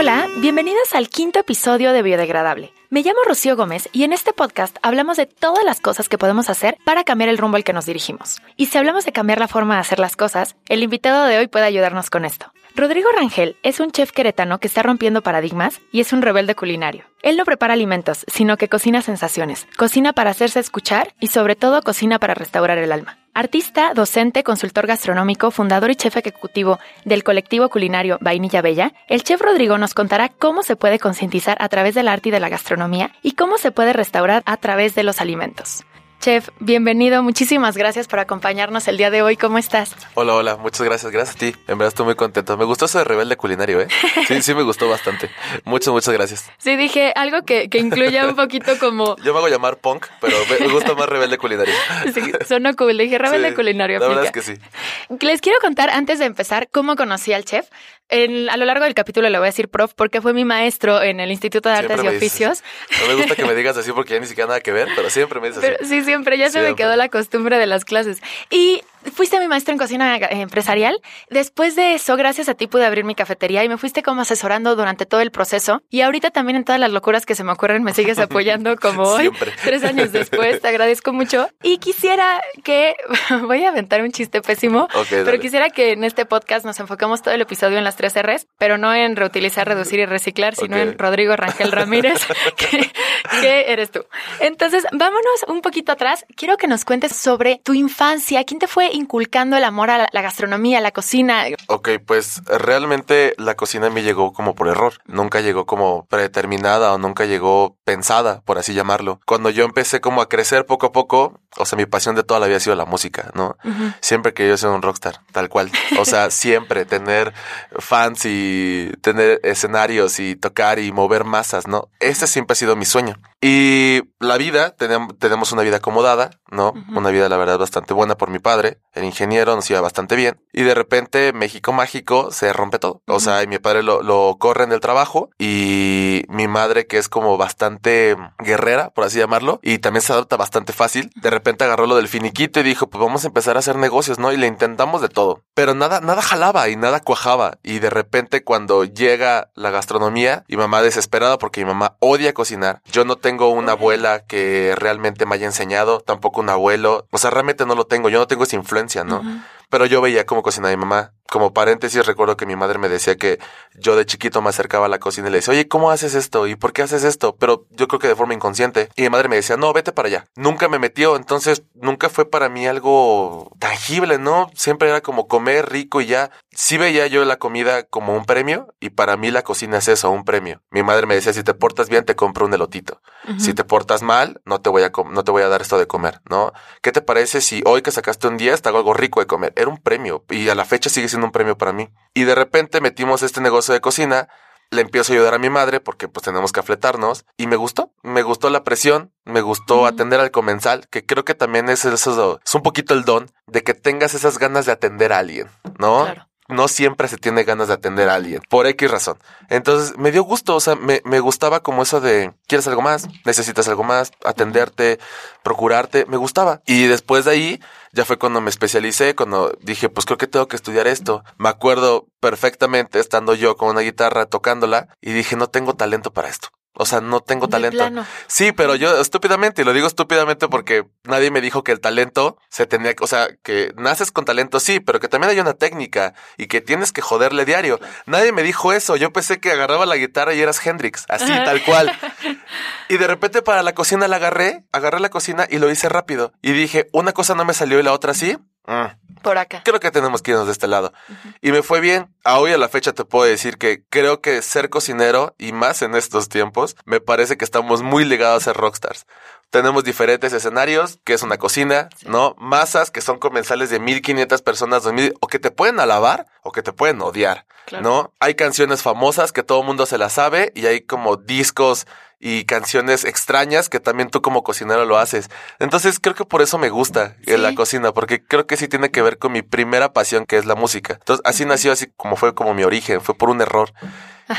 Hola, bienvenidos al quinto episodio de Biodegradable. Me llamo Rocío Gómez y en este podcast hablamos de todas las cosas que podemos hacer para cambiar el rumbo al que nos dirigimos. Y si hablamos de cambiar la forma de hacer las cosas, el invitado de hoy puede ayudarnos con esto. Rodrigo Rangel es un chef queretano que está rompiendo paradigmas y es un rebelde culinario. Él no prepara alimentos, sino que cocina sensaciones, cocina para hacerse escuchar y sobre todo cocina para restaurar el alma. Artista, docente, consultor gastronómico, fundador y chef ejecutivo del colectivo culinario Vainilla Bella, el chef Rodrigo nos contará cómo se puede concientizar a través del arte y de la gastronomía y cómo se puede restaurar a través de los alimentos. Chef, bienvenido. Muchísimas gracias por acompañarnos el día de hoy. ¿Cómo estás? Hola, hola. Muchas gracias. Gracias a ti. En verdad estoy muy contento. Me gustó eso de rebelde culinario, ¿eh? Sí, sí me gustó bastante. Muchas, muchas gracias. Sí, dije algo que, que incluya un poquito como... Yo me hago llamar punk, pero me gusta más rebelde culinario. Sí, sonó cool. Dije rebelde culinario. La verdad es que sí. Les quiero contar antes de empezar cómo conocí al chef a lo largo del capítulo le voy a decir prof porque fue mi maestro en el Instituto de Artes y Oficios. no me gusta que me digas así porque ya ni siquiera nada que ver, pero siempre me dices así. Sí, siempre, ya se me quedó la costumbre de las clases. Y fuiste mi maestro en cocina empresarial. Después de eso, gracias a ti pude abrir mi cafetería y me fuiste como asesorando durante todo el proceso. Y ahorita también en todas las locuras que se me ocurren me sigues apoyando como hoy, tres años después. Te agradezco mucho. Y quisiera que, voy a aventar un chiste pésimo, pero quisiera que en este podcast nos enfoquemos todo el episodio en las tres R's, pero no en reutilizar, reducir y reciclar, sino en Rodrigo Rangel Ramírez, que, que eres tú. Entonces, vámonos un poquito atrás. Quiero que nos cuentes sobre tu infancia. ¿Quién te fue inculcando el amor a la, gastronomía, a la cocina? Ok, pues realmente la cocina mí llegó como por error. Nunca llegó como predeterminada o nunca llegó pensada, por así llamarlo. Cuando yo empecé como a crecer poco a poco, o sea, mi pasión de toda la vida ha sido la música, ¿no? Siempre que yo ser un rockstar, tal cual. O sea, siempre tener fans y tener escenarios y tocar y mover masas, ¿no? Ese siempre ha sido mi sueño. Y la vida, tenemos una vida acomodada, ¿no? Una vida, la verdad, bastante buena por mi padre, el ingeniero, nos iba bastante bien. Y de repente, México mágico, se rompe todo. O sea, y mi padre lo, lo corren del trabajo y mi madre, que es como bastante guerrera, por así llamarlo, y también se adapta bastante fácil, de repente agarró lo del finiquito y dijo, pues vamos a empezar a hacer negocios, ¿no? Y le intentamos de todo. Pero nada, nada jalaba y nada cuajaba. Y de repente cuando llega la gastronomía y mamá desesperada porque mi mamá odia cocinar, yo no tengo una abuela que realmente me haya enseñado, tampoco un abuelo, o sea, realmente no lo tengo, yo no tengo esa influencia, ¿no? Pero yo veía cómo cocinaba mi mamá. Como paréntesis, recuerdo que mi madre me decía que yo de chiquito me acercaba a la cocina y le decía, oye, ¿cómo haces esto? ¿Y por qué haces esto? Pero yo creo que de forma inconsciente. Y mi madre me decía, no, vete para allá. Nunca me metió, entonces nunca fue para mí algo tangible, ¿no? Siempre era como comer rico y ya. Sí veía yo la comida como un premio y para mí la cocina es eso, un premio. Mi madre me decía, si te portas bien, te compro un elotito. Si te portas mal, no te voy a, no te voy a dar esto de comer, ¿no? ¿Qué te parece si hoy que sacaste un día te hago algo rico de comer? Era un premio y a la fecha sigue siendo un premio para mí. Y de repente metimos este negocio de cocina, le empiezo a ayudar a mi madre porque pues tenemos que afletarnos y me gustó, me gustó la presión, me gustó atender al comensal, que creo que también es eso, es un poquito el don de que tengas esas ganas de atender a alguien, ¿no? no siempre se tiene ganas de atender a alguien, por X razón. Entonces me dio gusto, o sea, me, me, gustaba como eso de, ¿quieres algo más? ¿Necesitas algo más? Atenderte, procurarte, me gustaba. Y después de ahí, ya fue cuando me especialicé, cuando dije, pues creo que tengo que estudiar esto. Me acuerdo perfectamente estando yo con una guitarra tocándola y dije, no tengo talento para esto. O sea, no tengo talento. Sí, pero yo estúpidamente, y lo digo estúpidamente porque nadie me dijo que el talento se tenía, o sea, que naces con talento, sí, pero que también hay una técnica y que tienes que joderle diario. Nadie me dijo eso. Yo pensé que agarraba la guitarra y eras Hendrix, así, tal cual. Y de repente para la cocina la agarré, agarré la cocina y lo hice rápido. Y dije, una cosa no me salió y la otra sí. Mm. Por acá. Creo que tenemos que irnos de este lado. Y me fue bien. A hoy a la fecha te puedo decir que creo que ser cocinero, y más en estos tiempos, me parece que estamos muy ligados a ser rockstars. Tenemos diferentes escenarios, que es una cocina, ¿no? Masas que son comensales de 1500 personas, 2000, o que te pueden alabar o que te pueden odiar, ¿no? Hay canciones famosas que todo el mundo se las sabe y hay como discos y canciones extrañas que también tú como cocinero lo haces. Entonces creo que por eso me gusta la cocina, porque creo que sí tiene que ver con mi primera pasión que es la música. Entonces así nació, así como fue como mi origen, fue por un error.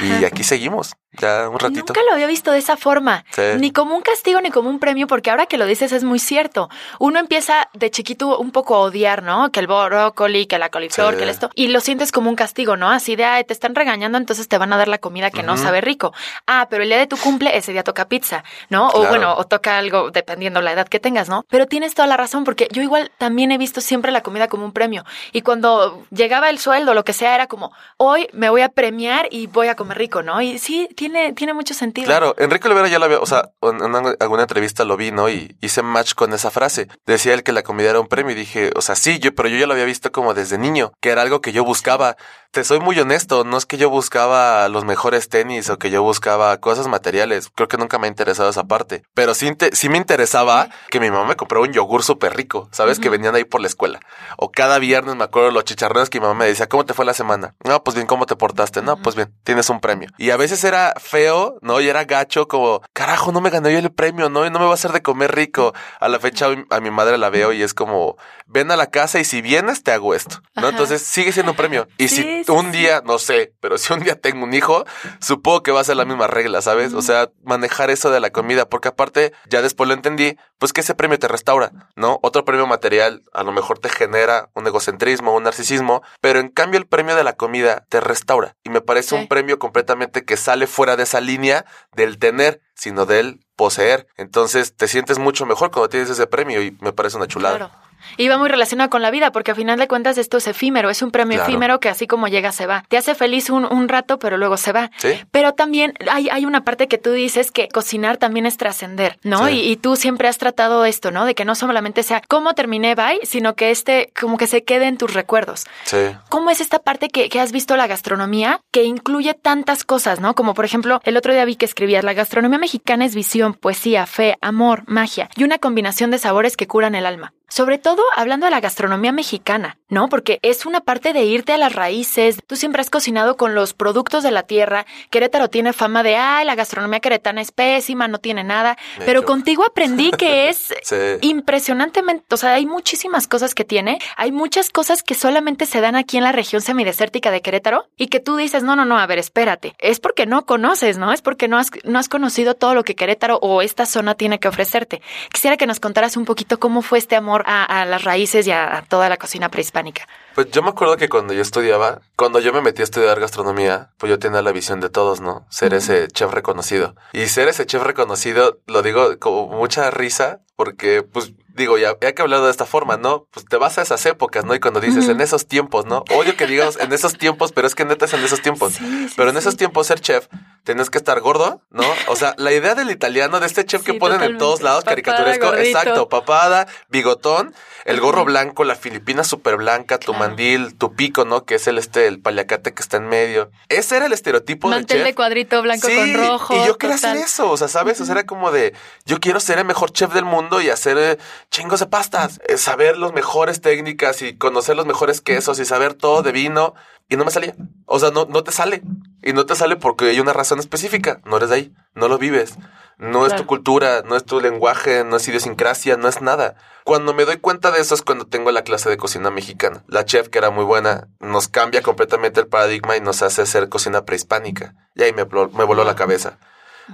Y aquí seguimos, ya un ratito. Nunca lo había visto de esa forma, ni como un castigo ni como un premio, porque ahora que lo dices es muy cierto. Uno empieza de chiquito un poco a odiar, ¿no? Que el brócoli, que la coliflor, que el esto, y lo sientes como un castigo, ¿no? Así de, ay, te están regañando, entonces te van a dar la comida que no sabe rico. Ah, pero el día de tu cumple, ese día toca pizza, ¿no? O bueno, o toca algo dependiendo la edad que tengas, ¿no? Pero tienes toda la razón, porque yo igual también he visto siempre la comida como un premio. Y cuando llegaba el sueldo, lo que sea, era como, hoy me voy a premiar y voy a comer rico, ¿no? Y sí, tiene, tiene mucho sentido. Claro, Enrique Olivera ya lo había, o sea, en alguna entrevista lo vi, ¿no? Y hice match con esa frase. Decía él que la comida era un premio y dije, o sea, sí, yo, pero yo ya lo había visto como desde niño, que era algo que yo buscaba. Te soy muy honesto, no es que yo buscaba los mejores tenis o que yo buscaba cosas materiales. Creo que nunca me ha interesado esa parte. Pero sí, sí me interesaba que mi mamá me comprara un yogur súper rico, ¿sabes? Que venían ahí por la escuela. O cada viernes me acuerdo los chicharrones que mi mamá me decía, ¿cómo te fue la semana? No, pues bien, ¿cómo te portaste? No, pues bien, tienes un premio. Y a veces era feo, ¿no? Y era gacho, como, carajo, no me gané yo el premio, ¿no? Y no me va a hacer de comer rico. A la fecha a mi madre la veo y es como, ven a la casa y si vienes te hago esto, ¿no? Entonces sigue siendo un premio. Y si un día, no sé, pero si un día tengo un hijo, supongo que va a ser la misma regla, ¿sabes? O sea, manejar eso de la comida, porque aparte, ya después lo entendí, pues que ese premio te restaura, ¿no? Otro premio material a lo mejor te genera un egocentrismo, un narcisismo, pero en cambio el premio de la comida te restaura. Y me parece un premio completamente que sale fuera de esa línea del tener, sino del poseer. Entonces te sientes mucho mejor cuando tienes ese premio y me parece una chulada. Y va muy relacionado con la vida, porque a final de cuentas esto es efímero, es un premio efímero que así como llega se va. Te hace feliz un, un rato, pero luego se va. Pero también hay, hay, una parte que tú dices que cocinar también es trascender, ¿no? Y, y, tú siempre has tratado esto, ¿no? De que no solamente sea cómo terminé, bye, sino que este como que se quede en tus recuerdos. Sí. ¿Cómo es esta parte que, que has visto la gastronomía que incluye tantas cosas, ¿no? Como por ejemplo, el otro día vi que escribías, la gastronomía mexicana es visión, poesía, fe, amor, magia y una combinación de sabores que curan el alma. Sobre todo hablando de la gastronomía mexicana, ¿no? Porque es una parte de irte a las raíces. Tú siempre has cocinado con los productos de la tierra. Querétaro tiene fama de, ay, la gastronomía queretana es pésima, no tiene nada. Pero contigo aprendí que es impresionantemente, o sea, hay muchísimas cosas que tiene. Hay muchas cosas que solamente se dan aquí en la región semidesértica de Querétaro y que tú dices, no, no, no, a ver, espérate. Es porque no conoces, ¿no? Es porque no has, no has conocido todo lo que Querétaro o esta zona tiene que ofrecerte. Quisiera que nos contaras un poquito cómo fue este amor a, las raíces y a, toda la cocina prehispánica? Pues yo me acuerdo que cuando yo estudiaba, cuando yo me metí a estudiar gastronomía, pues yo tenía la visión de todos, ¿no? Ser ese chef reconocido. Y ser ese chef reconocido, lo digo con mucha risa, porque pues digo, ya, ya que he hablado de esta forma, ¿no? Pues te vas a esas épocas, ¿no? Y cuando dices en esos tiempos, ¿no? Odio que digamos en esos tiempos, pero es que neta es en esos tiempos. pero en esos tiempos ser chef, tienes que estar gordo, ¿no? O sea, la idea del italiano, de este chef que ponen en todos lados, caricaturesco, exacto, papada, bigotón, el gorro blanco, la filipina súper blanca, tu mandil, tu pico, ¿no? Que es el este, el paliacate que está en medio. Ese era el estereotipo de chef. de cuadrito blanco con rojo. Y yo quería hacer eso, o sea, ¿sabes? O sea, era como de, yo quiero ser el mejor chef del mundo y hacer eh, chingos de pastas, eh, saber las mejores técnicas y conocer los mejores quesos y saber todo de vino. Y no me salía. O sea, no, no te sale. Y no te sale porque hay una razón específica. No eres de ahí. No lo vives. No es tu cultura, no es tu lenguaje, no es idiosincrasia, no es nada. Cuando me doy cuenta de eso es cuando tengo la clase de cocina mexicana. La chef, que era muy buena, nos cambia completamente el paradigma y nos hace hacer cocina prehispánica. Y ahí me, me voló la cabeza.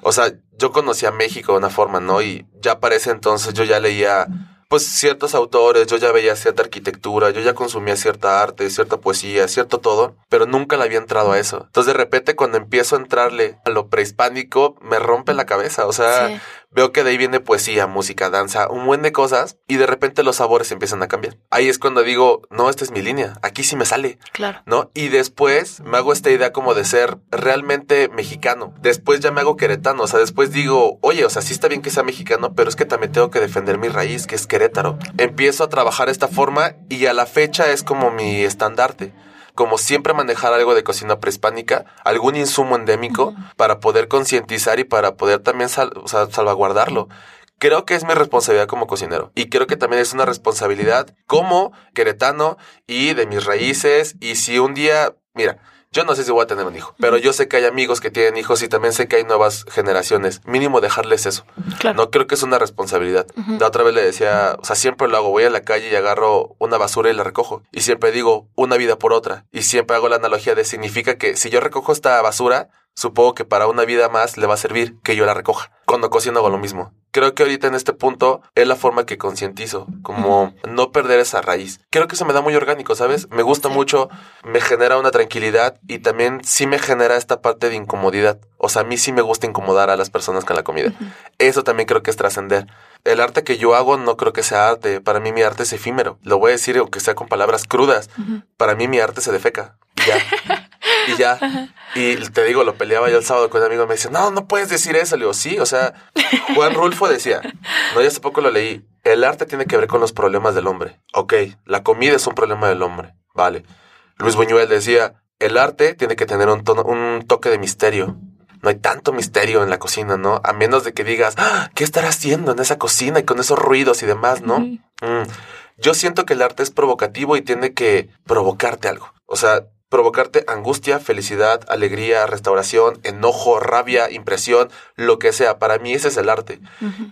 O sea, yo conocía México de una forma, ¿no? Y ya para ese entonces yo ya leía pues ciertos autores, yo ya veía cierta arquitectura, yo ya consumía cierta arte, cierta poesía, cierto todo, pero nunca le había entrado a eso. Entonces de repente cuando empiezo a entrarle a lo prehispánico, me rompe la cabeza, o sea, veo que de ahí viene poesía, música, danza, un buen de cosas y de repente los sabores empiezan a cambiar. Ahí es cuando digo, no, esta es mi línea, aquí sí me sale. Claro. ¿No? Y después me hago esta idea como de ser realmente mexicano. Después ya me hago queretano, o sea, después digo, oye, o sea, sí está bien que sea mexicano, pero es que también tengo que defender mi raíz, que es Querétaro. Empiezo a trabajar esta forma y a la fecha es como mi estandarte como siempre manejar algo de cocina prehispánica, algún insumo endémico para poder concientizar y para poder también salvaguardarlo. Creo que es mi responsabilidad como cocinero y creo que también es una responsabilidad como queretano y de mis raíces y si un día, mira, yo no sé si voy a tener un hijo, pero yo sé que hay amigos que tienen hijos y también sé que hay nuevas generaciones. Mínimo dejarles eso. No creo que es una responsabilidad. La otra vez le decía, o sea, siempre lo hago. Voy a la calle y agarro una basura y la recojo. Y siempre digo, una vida por otra. Y siempre hago la analogía de significa que si yo recojo esta basura, supongo que para una vida más le va a servir que yo la recoja. Cuando cocino hago lo mismo. Creo que ahorita en este punto es la forma que concientizo, como no perder esa raíz. Creo que eso me da muy orgánico, ¿sabes? Me gusta mucho, me genera una tranquilidad y también sí me genera esta parte de incomodidad. O sea, a mí sí me gusta incomodar a las personas con la comida. Eso también creo que es trascender. El arte que yo hago no creo que sea arte. Para mí mi arte es efímero. Lo voy a decir aunque sea con palabras crudas. Para mí mi arte se defeca. Ya. Y ya. Y te digo, lo peleaba yo el sábado con un amigo. Me dice, no, no puedes decir eso. Le digo, sí, o sea, Juan Rulfo decía, no, ya hace poco lo leí. El arte tiene que ver con los problemas del hombre. Ok, la comida es un problema del hombre. Vale. Luis Buñuel decía, el arte tiene que tener un, tono, un toque de misterio. No hay tanto misterio en la cocina, ¿no? A menos de que digas, ¡Ah! ¿qué estará haciendo en esa cocina y con esos ruidos y demás, ¿no? Mm. Yo siento que el arte es provocativo y tiene que provocarte algo. O sea, provocarte angustia, felicidad, alegría, restauración, enojo, rabia, impresión, lo que sea. Para mí ese es el arte.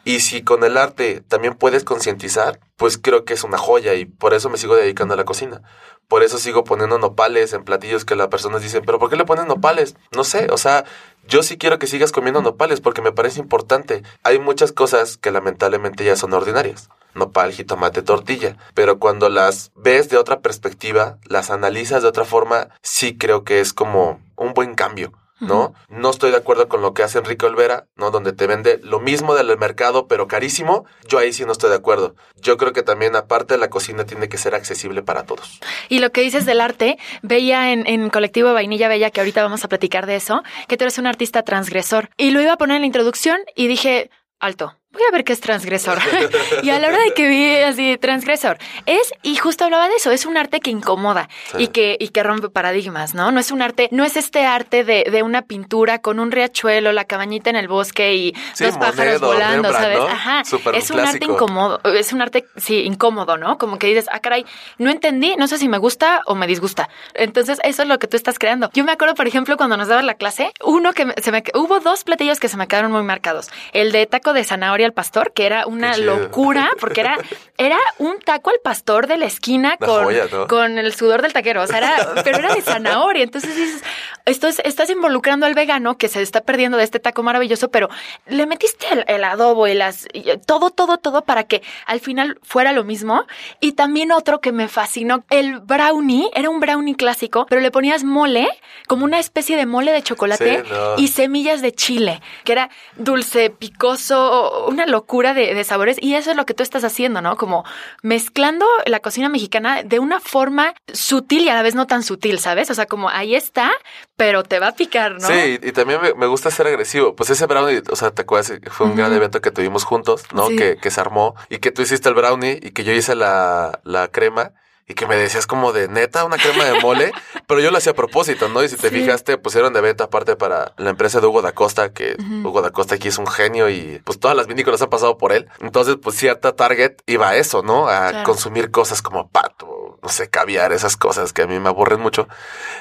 Y si con el arte también puedes concientizar, pues creo que es una joya y por eso me sigo dedicando a la cocina. Por eso sigo poniendo nopales en platillos que las personas dicen, pero ¿por qué le ponen nopales? No sé, o sea, yo sí quiero que sigas comiendo nopales porque me parece importante. Hay muchas cosas que lamentablemente ya son ordinarias nopal, jitomate, tortilla. Pero cuando las ves de otra perspectiva, las analizas de otra forma, sí creo que es como un buen cambio. ¿no? No estoy de acuerdo con lo que hace Enrique Olvera, ¿no? Donde te vende lo mismo del mercado, pero carísimo. Yo ahí sí no estoy de acuerdo. Yo creo que también, aparte la cocina, tiene que ser accesible para todos. Y lo que dices del arte, veía en, en Colectivo Vainilla Bella, que ahorita vamos a platicar de eso, que tú eres un artista transgresor. Y lo iba a poner en la introducción y dije, alto voy a ver qué es transgresor. y a la hora de que vi así, transgresor, es, y justo hablaba de eso, es un arte que incomoda y, que, y que rompe paradigmas, ¿no? No es un arte, no es este arte de, de una pintura con un riachuelo, la cabañita en el bosque y dos pájaros volando, ¿sabes? Ajá. es un, arte incómodo, es un arte, sí, incómodo, ¿no? Como que dices, ah, caray, no entendí, no sé si me gusta o me disgusta. Entonces, eso es lo que tú estás creando. Yo me acuerdo, por ejemplo, cuando nos daba la clase, uno que se me, hubo dos platillos que se me quedaron muy marcados. El de taco de zanahoria al pastor, que era una locura, porque era, era un taco al pastor de la esquina con, con el sudor del taquero. O sea, era, pero era de zanahoria. Entonces dices, esto estás involucrando al vegano que se está perdiendo de este taco maravilloso, pero le metiste el, adobo y las, todo, todo, todo para que al final fuera lo mismo. Y también otro que me fascinó, el brownie, era un brownie clásico, pero le ponías mole, como una especie de mole de chocolate y semillas de chile, que era dulce, picoso, una locura de, sabores y eso es lo que tú estás haciendo, ¿no? Como mezclando la cocina mexicana de una forma sutil y a la vez no tan sutil, ¿sabes? O sea, como ahí está, pero te va a picar, ¿no? Sí, y también me, gusta ser agresivo. Pues ese brownie, o sea, te acuerdas, fue un gran evento que tuvimos juntos, ¿no? Que, que se armó y que tú hiciste el brownie y que yo hice la, la crema y que me decías como de neta una crema de mole, pero yo lo hacía a propósito, ¿no? Y si te fijaste, pusieron de venta aparte para la empresa de Hugo da Costa, que Hugo da Costa aquí es un genio y pues todas las vinícolas han pasado por él. Entonces, pues cierta target iba a eso, ¿no? A consumir cosas como pato, no sé, caviar, esas cosas que a mí me aburren mucho.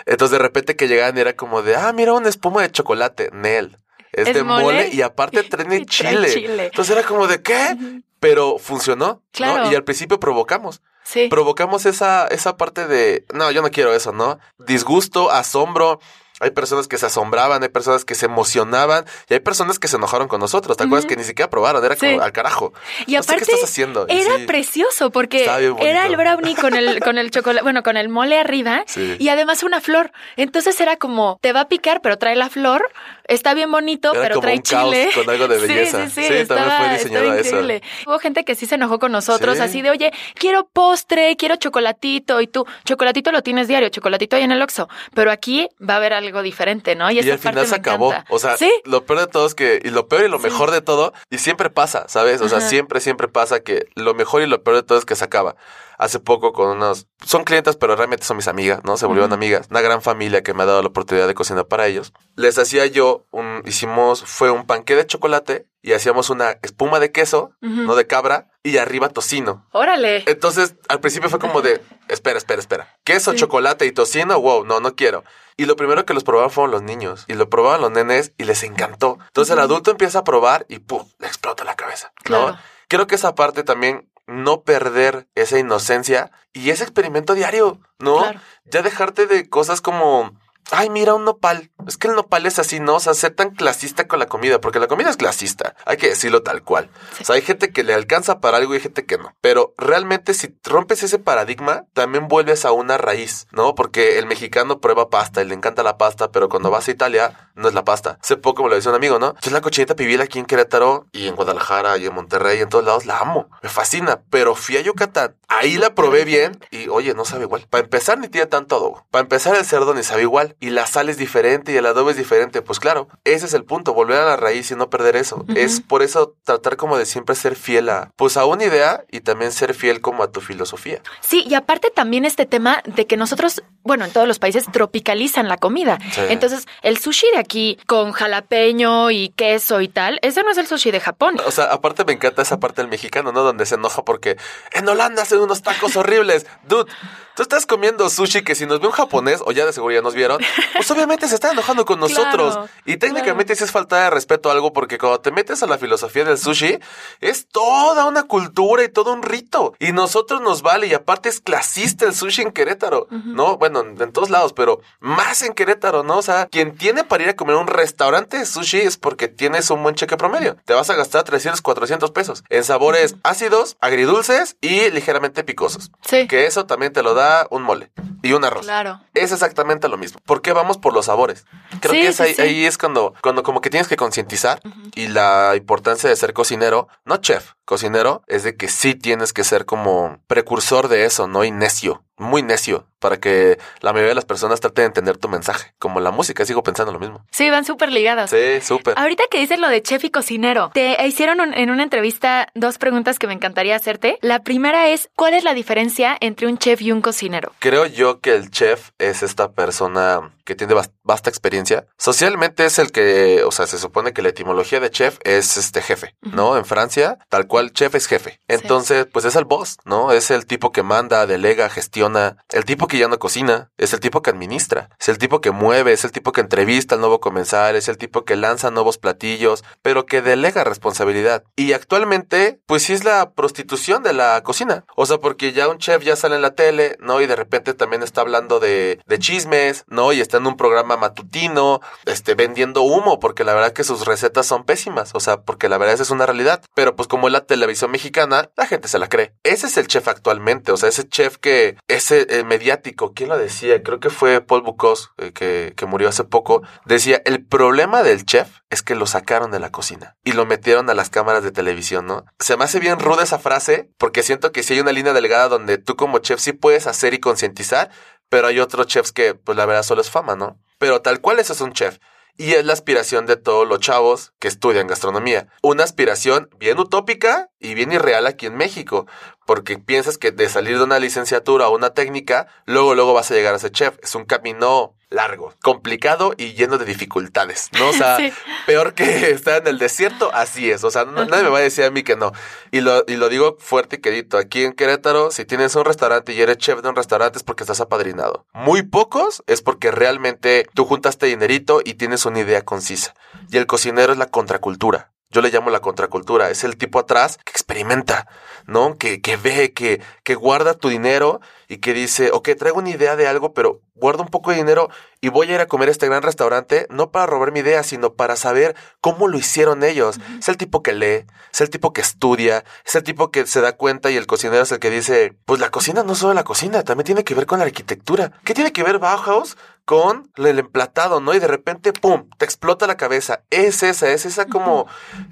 Entonces, de repente que llegaban era como de, ah, mira una espuma de chocolate, Nel. Es, de mole? y aparte trae chile. chile. Entonces era como de, ¿qué? Pero funcionó, claro. ¿no? Y al principio provocamos. Sí. Provocamos esa, esa parte de, no, yo no quiero eso, ¿no? Disgusto, asombro. Hay personas que se asombraban, hay personas que se emocionaban y hay personas que se enojaron con nosotros. ¿Te acuerdas que ni siquiera probaron? Era como al carajo. Y aparte, ¿qué estás haciendo? Era precioso porque era el brownie con el, con el chocolate, bueno, con el mole arriba y además una flor. Entonces era como, te va a picar, pero trae la flor está bien bonito, pero trae chile. con algo de belleza. Sí, sí, sí. estaba, también fue increíble. Hubo gente que sí se enojó con nosotros, así de, oye, quiero postre, quiero chocolatito, y tú, chocolatito lo tienes diario, chocolatito ahí en el Oxxo, pero aquí va a haber algo diferente, ¿no? Y, y al final se acabó. O sea, lo peor de todo es que, y lo peor y lo mejor de todo, y siempre pasa, ¿sabes? O sea, siempre, siempre pasa que lo mejor y lo peor de todo es que se acaba hace poco con unos, son clientes, pero realmente son mis amigas, ¿no? Se volvieron amigas, una gran familia que me ha dado la oportunidad de cocinar para ellos. Les hacía yo un, hicimos, fue un panque de chocolate y hacíamos una espuma de queso, no de cabra, y arriba tocino. Órale. Entonces, al principio fue como de, espera, espera, espera. Queso, chocolate y tocino, wow, no, no quiero. Y lo primero que los probaban fueron los niños. Y lo probaban los nenes y les encantó. Entonces el adulto empieza a probar y ¡pum! le explota la cabeza. ¿no? Creo que esa parte también no perder esa inocencia y ese experimento diario, ¿no? Ya dejarte de cosas como ay, mira un nopal. Es que el nopal es así, ¿no? O sea, ser tan clasista con la comida, porque la comida es clasista. Hay que decirlo tal cual. O sea, hay gente que le alcanza para algo y hay gente que no. Pero realmente si rompes ese paradigma, también vuelves a una raíz, ¿no? Porque el mexicano prueba pasta y le encanta la pasta, pero cuando vas a Italia, no es la pasta. Hace poco me lo decía un amigo, ¿no? Yo la cochinita pibil aquí en Querétaro y en Guadalajara y en Monterrey y en todos lados la amo. Me fascina. Pero fui a Yucatán. Ahí la probé bien y, oye, no sabe igual. Para empezar, ni tiene tanto adobo. Para empezar, el cerdo ni sabe igual y la sal es diferente y el adobe es diferente. Pues claro, ese es el punto, volver a la raíz y no perder eso. Es por eso tratar como de siempre ser fiel a, pues a una idea y también ser fiel como a tu filosofía. Sí, y aparte también este tema de que nosotros, bueno, en todos los países tropicalizan la comida. Entonces, el sushi de aquí con jalapeño y queso y tal, ese no es el sushi de Japón. O sea, aparte me encanta esa parte del mexicano, ¿no? Donde se enoja porque en Holanda hacen unos tacos horribles. Dude, tú estás comiendo sushi que si nos ve un japonés, o ya de seguridad nos vieron, pues obviamente se está enojando con nosotros. y técnicamente sí es falta de respeto a algo porque cuando te metes a la filosofía del sushi, es toda una cultura y todo un rito. Y nosotros nos vale, y aparte es clasista el sushi en Querétaro, ¿no? Bueno, en, todos lados, pero más en Querétaro, ¿no? O sea, quien tiene para ir a comer un restaurante de sushi es porque tienes un buen cheque promedio. Te vas a gastar 300, 400 pesos en sabores ácidos, agridulces y ligeramente picosos. Sí. Que eso también te lo da un mole y un arroz. Claro. Es exactamente lo mismo. ¿Por qué vamos por los sabores? Creo Sí, que es sí, ahí, sí. ahí es cuando, cuando como que tienes que concientizar y la importancia de ser cocinero, no chef, cocinero, es de que sí tienes que ser como precursor de eso, ¿no? Y necio, muy necio, para que la mayoría de las personas traten de entender tu mensaje. Como la música, sigo pensando lo mismo. Sí, van súper ligadas. Sí, súper. Ahorita que dices lo de chef y cocinero, te hicieron un- en una entrevista dos preguntas que me encantaría hacerte. La primera es, ¿cuál es la diferencia entre un chef y un cocinero? Creo yo que el chef es esta persona que tiene vasta experiencia. Socialmente es el que, o sea, se supone que la etimología de chef es este jefe, ¿no? En Francia, tal cual, chef es jefe. Entonces, pues es el boss, ¿no? Es el tipo que manda, delega, gestiona, el tipo que ya no cocina, es el tipo que administra, es el tipo que mueve, es el tipo que entrevista al nuevo comensal, es el tipo que lanza nuevos platillos, pero que delega responsabilidad. Y actualmente, pues sí es la prostitución de la cocina. O sea, porque ya un chef ya sale en la tele, ¿no? Y de repente también está hablando de, de chismes, ¿no? Y está en un programa matutino, este, vendiendo humo, porque la verdad que sus recetas son pésimas. O sea, porque la verdad esa es una realidad. Pero pues como es la televisión mexicana, la gente se la cree. Ese es el chef actualmente. O sea, ese chef que, ese eh, mediático, ¿quién lo decía? Creo que fue Paul Bocuse, eh, que, que murió hace poco. Decía, el problema del chef es que lo sacaron de la cocina y lo metieron a las cámaras de televisión, ¿no? Se me hace bien ruda esa frase porque siento que sí hay una línea delgada donde tú como chef sí puedes hacer y concientizar, pero hay otros chefs que, pues la verdad, solo es fama, ¿no? Pero tal cual eso es un chef. Y es la aspiración de todos los chavos que estudian gastronomía. Una aspiración bien utópica y bien irreal aquí en México. Porque piensas que de salir de una licenciatura o una técnica, luego, luego vas a llegar a ser chef. Es un camino largo, complicado y lleno de dificultades, ¿no? O sea, Sí. peor que estar en el desierto, así es. O sea, no- nadie me va a decir a mí que no. Y lo, y lo digo fuerte y quedito. Aquí en Querétaro, si tienes un restaurante y eres chef de un restaurante es porque estás apadrinado. Muy pocos es porque realmente tú juntaste dinerito y tienes una idea concisa. Y el cocinero es la contracultura. Yo le llamo la contracultura. Es el tipo atrás que experimenta, ¿no? Que, que ve, que, que guarda tu dinero y que dice, ok, traigo una idea de algo, pero guardo un poco de dinero y voy a ir a comer a este gran restaurante, no para robar mi idea, sino para saber cómo lo hicieron ellos. Es el tipo que lee, es el tipo que estudia, es el tipo que se da cuenta y el cocinero es el que dice, pues la cocina no solo la cocina, también tiene que ver con la arquitectura. ¿Qué tiene que ver Bauhaus con el emplatado, no? Y de repente, ¡pum!, te explota la cabeza. Es esa, es esa como...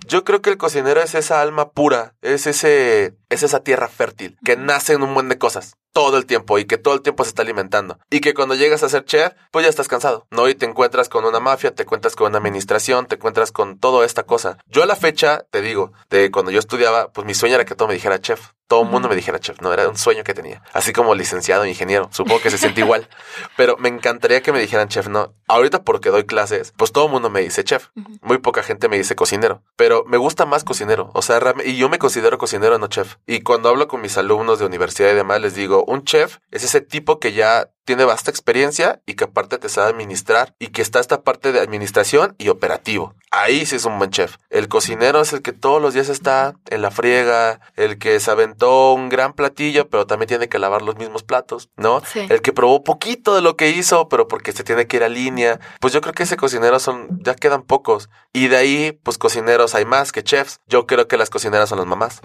Yo creo que el cocinero es esa alma pura, es ese... Es esa tierra fértil que nace en un buen de cosas todo el tiempo y que todo el tiempo se está alimentando. Y que cuando llegas a ser chef, pues ya estás cansado, ¿no? Y te encuentras con una mafia, te encuentras con una administración, te encuentras con toda esta cosa. Yo a la fecha, te digo, de cuando yo estudiaba, pues mi sueño era que todo me dijera chef. Todo el mundo me dijera chef, no era un sueño que tenía. Así como licenciado, ingeniero, supongo que se siente igual. Pero me encantaría que me dijeran chef, no. Ahorita porque doy clases, pues todo el mundo me dice chef. Muy poca gente me dice cocinero. Pero me gusta más cocinero. O sea, y yo me considero cocinero, no chef. Y cuando hablo con mis alumnos de universidad y demás, les digo, un chef es ese tipo que ya tiene vasta experiencia y que aparte te sabe administrar y que está esta parte de administración y operativo. Ahí sí es un buen chef. El cocinero es el que todos los días está en la friega, el que se aventó un gran platillo, pero también tiene que lavar los mismos platos, ¿no? Sí. El que probó poquito de lo que hizo, pero porque se tiene que ir a línea. Pues yo creo que ese cocinero son, ya quedan pocos. Y de ahí, pues cocineros hay más que chefs. Yo creo que las cocineras son las mamás.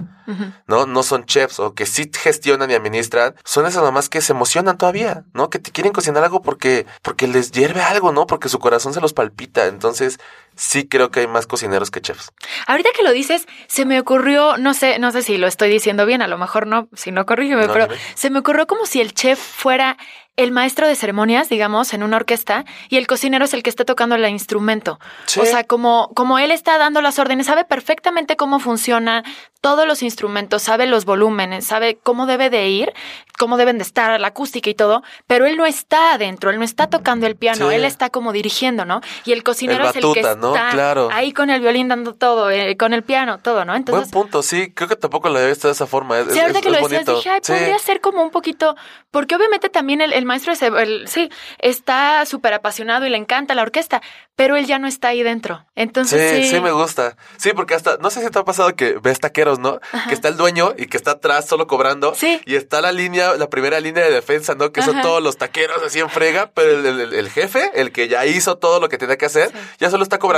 ¿no? No son chefs o que sí gestionan y administran. Son esas mamás que se emocionan todavía, ¿no? Que te quieren cocinar algo porque, porque les hierve algo, ¿no? Porque su corazón se los palpita. Entonces, sí creo que hay más cocineros que chefs. Ahorita que lo dices, se me ocurrió, no sé, no sé si lo estoy diciendo bien, a lo mejor no, si no corrígeme, No, pero dime. se me ocurrió como si el chef fuera el maestro de ceremonias, digamos, en una orquesta, y el cocinero es el que está tocando el instrumento. Sí. O sea, como, como él está dando las órdenes, sabe perfectamente cómo funciona todos los instrumentos, sabe los volúmenes, sabe cómo debe de ir, cómo deben de estar, la acústica y todo, pero él no está adentro, él no está tocando el piano, Sí. él está como dirigiendo, ¿no? Y el cocinero El es el que ¿no? Claro. ahí con el violín dando todo, eh, con el piano, todo, ¿no? Entonces, Buen punto, sí. Creo que tampoco lo había visto de esa forma. Es, Sí, ahorita es- que lo es decías, bonito. dije, ay, Sí. podría ser como un poquito, porque obviamente también el, el maestro, ese, el- sí, está súper apasionado y le encanta la orquesta, pero él ya no está ahí dentro. Entonces, Sí, sí, sí, me gusta. Sí, porque hasta, no sé si te ha pasado que ves taqueros, ¿no? Que está el dueño y que está atrás solo cobrando. Sí. Y está la línea, la primera línea de defensa, ¿no? Que son todos los taqueros así en frega, pero el, el- el jefe, el que ya hizo todo lo que tenía que hacer, ya solo está cobrando.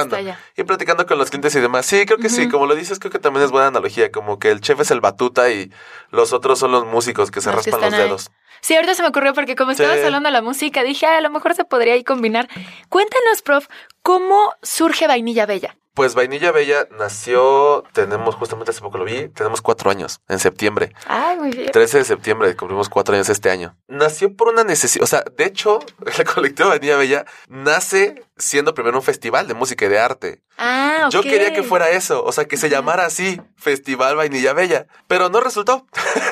Y platicando con los clientes y demás. Sí, creo que sí. Como lo dices, creo que también es buena analogía. Como que el chef es el batuta y los otros son los músicos que se Los que raspan los ahí. dedos. Sí, ahorita se me ocurrió porque como estabas Sí. hablando de la música, dije, "Ay, a lo mejor se podría ahí combinar. Cuéntanos, prof, ¿cómo surge Vainilla Bella? Pues Vainilla Bella nació, tenemos, justamente hace poco lo vi, tenemos cuatro años, en septiembre. Ay, muy bien. 13 de septiembre, cumplimos cuatro años este año. Nació por una necesidad, o sea, de hecho, el colectivo Vainilla Bella nace siendo primero un festival de música y de arte. Ah. Yo quería que fuera eso, o sea, que se llamara así, Festival Vainilla Bella, pero no resultó.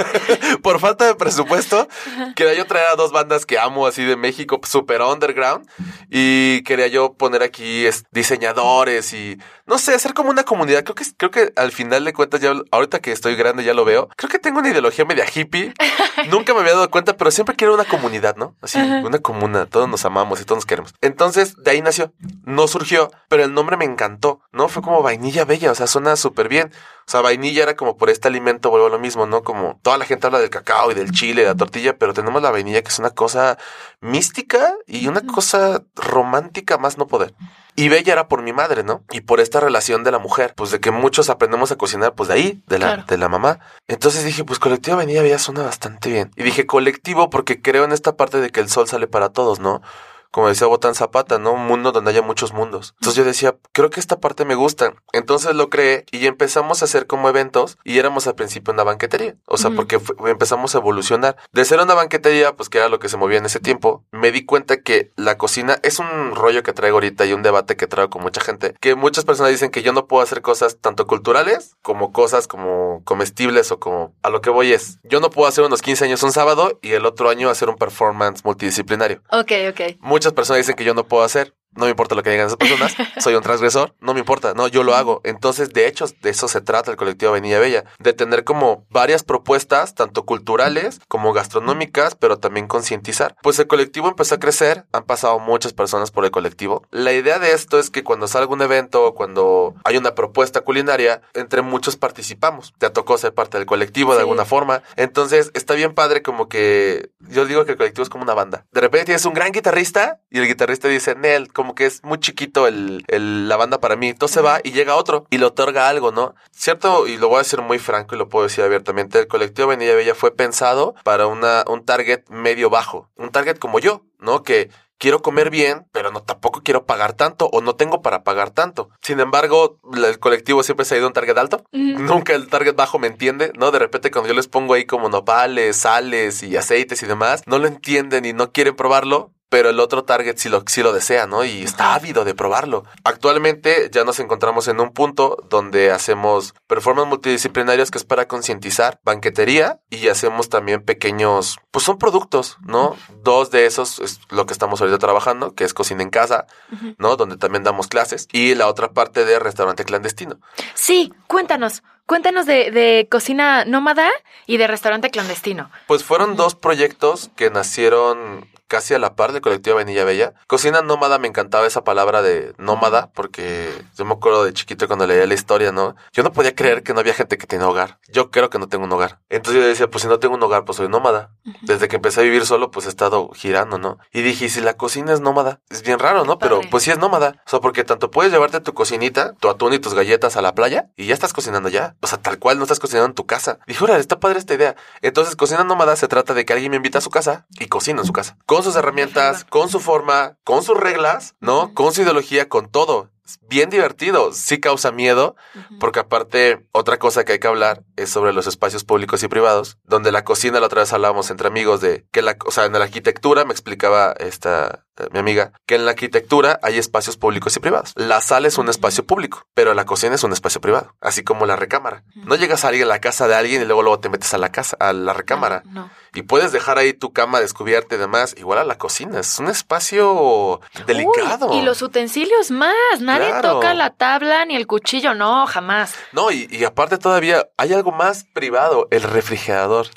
por falta de presupuesto, quería yo traer a dos bandas que amo así de México, super underground, y quería yo poner aquí es, diseñadores y, no sé, hacer como una comunidad. Creo que, creo que al final de cuentas, ya, ahorita que estoy grande ya lo veo, creo que tengo una ideología media hippie. Nunca me había dado cuenta, pero siempre quiero una comunidad, ¿no? Así, una comuna, todos nos amamos y todos nos queremos. Entonces, de ahí nació. No surgió, pero el nombre me encantó, ¿no? Fue como vainilla bella, o sea, suena súper bien. O sea, vainilla era como por este alimento, vuelvo a lo mismo, ¿no? Como toda la gente habla del cacao y del chile, de la tortilla, pero tenemos la vainilla que es una cosa mística y una cosa romántica más no poder. Y bella era por mi madre, ¿no? Y por esta relación de la mujer, pues de que muchos aprendemos a cocinar, pues de ahí, de la, Claro. de la mamá. Entonces dije, pues colectivo vainilla bella suena bastante bien. Y dije colectivo porque creo en esta parte de que el sol sale para todos, ¿no? Como decía Botán Zapata, ¿no? Un mundo donde haya muchos mundos. Entonces yo decía, creo que esta parte me gusta. Entonces lo creé y empezamos a hacer como eventos y éramos al principio una banquetería. O sea, porque fue- empezamos a evolucionar. De ser una banquetería, pues que era lo que se movía en ese tiempo, me di cuenta que la cocina es un rollo que traigo ahorita y un debate que traigo con mucha gente. Que muchas personas dicen que yo no puedo hacer cosas tanto culturales como cosas como comestibles o como a lo que voy es, yo no puedo hacer unos 15 años un sábado y el otro año hacer un performance multidisciplinario. Ok, ok. Muchas personas dicen que yo no puedo hacer. No me importa lo que digan esas personas. Soy un transgresor. No me importa. No, yo lo hago. Entonces, de hecho, de eso se trata el colectivo Avenida Bella. De tener como varias propuestas, tanto culturales como gastronómicas, pero también concientizar. Pues el colectivo empezó a crecer. Han pasado muchas personas por el colectivo. La idea de esto es que cuando salga un evento o cuando hay una propuesta culinaria, entre muchos participamos. Te tocó ser parte del colectivo de Sí. alguna forma. Entonces, está bien padre como que yo digo que el colectivo es como una banda. De repente tienes un gran guitarrista y el guitarrista dice, Nel, como que es muy chiquito el, el- la banda para mí. Entonces va y llega otro y le otorga algo, ¿no? Cierto, y lo voy a decir muy franco y lo puedo decir abiertamente, el colectivo Avenida Bella fue pensado para una, un target medio bajo. Un target como yo, ¿no? Que quiero comer bien, pero no tampoco quiero pagar tanto o no tengo para pagar tanto. Sin embargo, el colectivo siempre se ha ido a un target alto. Nunca el target bajo me entiende, ¿no? De repente cuando yo les pongo ahí como nopales, sales y aceites y demás, no lo entienden y no quieren probarlo. Pero el otro target sí lo, sí lo desea, ¿no? Y está ávido de probarlo. Actualmente ya nos encontramos en un punto donde hacemos performance multidisciplinarios que es para concientizar, banquetería y hacemos también pequeños, pues son productos, ¿no? Dos de esos es lo que estamos ahorita trabajando, que es cocina en casa, ¿no? Donde también damos clases. Y la otra parte de restaurante clandestino. Sí, cuéntanos. Cuéntanos de, de cocina nómada y de restaurante clandestino. Pues fueron dos proyectos que nacieron casi a la par del colectivo Vainilla Bella. Cocina nómada, me encantaba esa palabra de nómada, porque yo me acuerdo de chiquito cuando leía la historia, ¿no? Yo no podía creer que no había gente que tiene hogar. Yo creo que no tengo un hogar. Entonces yo decía, pues si no tengo un hogar, pues soy nómada. Desde que empecé a vivir solo, pues he estado girando, ¿no? Y dije, ¿y si la cocina es nómada? Es bien raro, ¿no? Pero pues sí es nómada. O sea, porque tanto puedes llevarte tu cocinita, tu atún y tus galletas a la playa y ya estás cocinando ya. O sea, tal cual no estás cocinando en tu casa. Dije, órale, está padre esta idea. Entonces, cocina nómada se trata de que alguien me invita a su casa y cocina en su casa. Con sus herramientas, con su forma, con sus reglas, ¿no? Con su ideología, con todo bien divertido. Sí causa miedo, porque aparte, otra cosa que hay que hablar es sobre los espacios públicos y privados, donde la cocina, la otra vez hablábamos entre amigos de que la, o sea, en la arquitectura, me explicaba esta, mi amiga, que en la arquitectura hay espacios públicos y privados. La sala es un espacio público, pero la cocina es un espacio privado, así como la recámara. No llegas a alguien a la casa de alguien y luego luego te metes a la casa, a la recámara. Y puedes dejar ahí tu cama descubierta y demás, igual a la cocina. Es un espacio delicado. y los utensilios más, nadie toca la tabla ni el cuchillo, no, jamás. No, y, aparte todavía hay algo más privado, el refrigerador.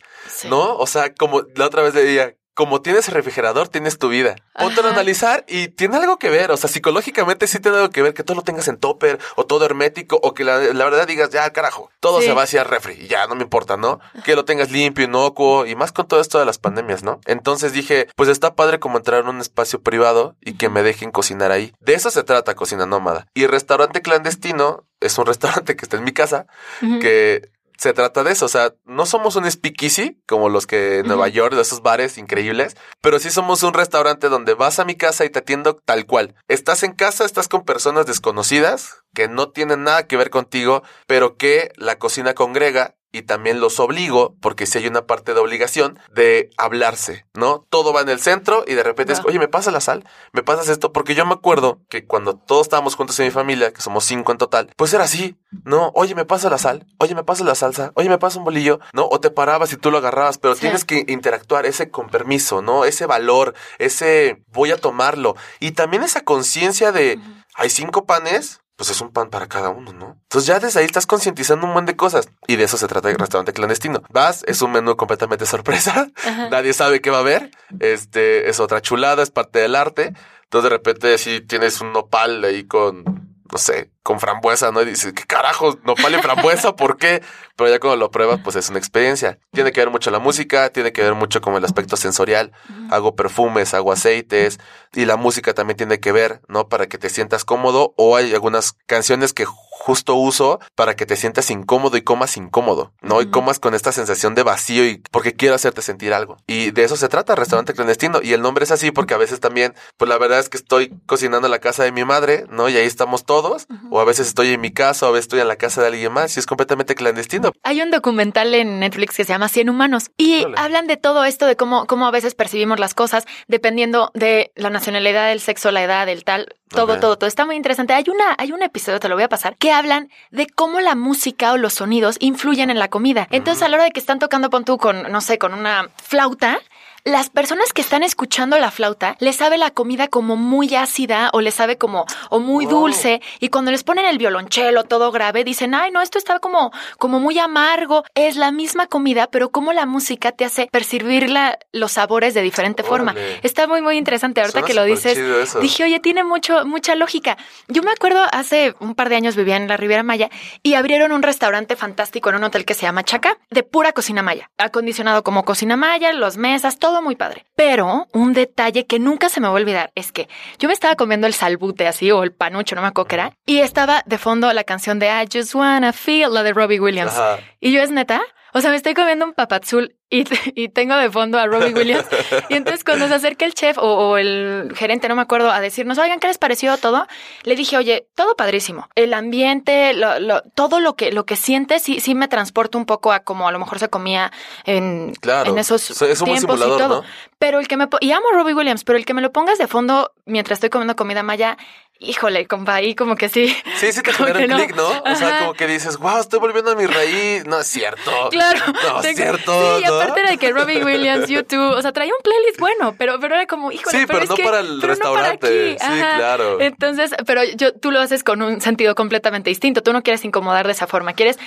¿No? O sea, como la otra vez le decía, como tienes el refrigerador, tienes tu vida. Ponte a analizar y tiene algo que ver. O sea, psicológicamente sí tiene algo que ver que todo lo tengas en topper o todo hermético o que la, verdad digas, ya, carajo, todo se va hacia el refri y ya, no me importa, ¿no? Que lo tengas limpio, inocuo y más con todo esto de las pandemias, ¿no? Entonces dije, pues está padre como entrar en un espacio privado y que me dejen cocinar ahí. De eso se trata Cocina Nómada. Y restaurante clandestino es un restaurante que está en mi casa, que se trata de eso. O sea, no somos un speakeasy como los que en Nueva York, de esos bares increíbles, pero sí somos un restaurante donde vas a mi casa y te atiendo tal cual. Estás en casa, estás con personas desconocidas que no tienen nada que ver contigo, pero que la cocina congrega y también los obligo, porque si hay una parte de obligación, de hablarse, ¿no? Todo va en el centro y de repente es, oye, ¿me pasa la sal? ¿Me pasas esto? Porque yo me acuerdo que cuando todos estábamos juntos en mi familia, que somos cinco en total, pues era así, ¿no? Oye, ¿me pasa la sal? Oye, ¿me pasa la salsa? Oye, ¿me pasa un bolillo? ¿No? O te parabas y tú lo agarrabas, pero tienes que interactuar, ese con permiso, ¿no? Ese valor, ese voy a tomarlo. Y también esa conciencia de, hay cinco panes, pues es un pan para cada uno, ¿no? Entonces ya desde ahí estás concientizando un buen de cosas. Y de eso se trata el restaurante clandestino. Vas, es un menú completamente sorpresa. Nadie sabe qué va a haber. Este es otra chulada, es parte del arte. Entonces de repente si tienes un nopal ahí con, no sé, con frambuesa, ¿no? Y dices, ¿qué carajo? Nopal y frambuesa, ¿por qué? Pero ya cuando lo pruebas, pues es una experiencia. Tiene que ver mucho la música, tiene que ver mucho con el aspecto sensorial. Hago perfumes, hago aceites y la música también tiene que ver, ¿no? Para que te sientas cómodo o hay algunas canciones que justo uso para que te sientas incómodo y comas incómodo, ¿no? Y comas con esta sensación de vacío y porque quiero hacerte sentir algo. Y de eso se trata, restaurante clandestino. Y el nombre es así porque a veces también, pues la verdad es que estoy cocinando en la casa de mi madre, ¿no? Y ahí estamos todos. O a veces estoy en mi casa, o a veces estoy en la casa de alguien más y es completamente clandestino. Hay un documental en Netflix que se llama 100 humanos y hablan de todo esto, de cómo, cómo a veces percibimos las cosas dependiendo de la nacionalidad, el sexo, la edad, el tal, todo, todo, todo. Está muy interesante. Hay una, hay un episodio, te lo voy a pasar, que hablan de cómo la música o los sonidos influyen en la comida. Entonces, a la hora de que están tocando, pon tú con, no sé, con una flauta, las personas que están escuchando la flauta les sabe la comida como muy ácida o les sabe como o muy dulce y cuando les ponen el violonchelo todo grave dicen, "Ay, no, esto está como como muy amargo." Es la misma comida, pero como la música te hace percibir los sabores de diferente forma. Está muy muy interesante ahorita que lo dices. Dije, "Oye, tiene mucho mucha lógica." Yo me acuerdo hace un par de años vivía en la Riviera Maya y abrieron un restaurante fantástico en un hotel que se llama Chaca, de pura cocina maya. Acondicionado como cocina maya, los mesas, todo muy padre. Pero un detalle que nunca se me va a olvidar es que yo me estaba comiendo el salbute así o el panucho, no me acuerdo qué era, y estaba de fondo la canción de I Just Wanna Feel, la de Robbie Williams. Y yo es neta, o sea, me estoy comiendo un papazul y, y, tengo de fondo a Robbie Williams. Y entonces cuando se acerca el chef o, el gerente, no me acuerdo, a decirnos, oigan, ¿qué les pareció todo? Le dije, oye, todo padrísimo. El ambiente, lo, todo lo que, lo que sientes, sí, sí me transporta un poco a como a lo mejor se comía en, en esos tiempos y todo. Pero el que me... Y amo a Robbie Williams, pero el que me lo pongas de fondo mientras estoy comiendo comida maya híjole, compa, ahí como que sí. Sí, sí te genera un clic, ¿no? O sea, como que dices, wow, estoy volviendo a mi raíz. No es cierto. Claro. No es cierto. Sí, aparte de que Robbie Williams, YouTube, o sea, traía un playlist bueno, pero, pero era como, híjole, Sí, pero, es no que- para el pero no para restaurante. Sí, claro. Entonces, pero yo, tú lo haces con un sentido completamente distinto. Tú no quieres incomodar de esa forma. Quieres,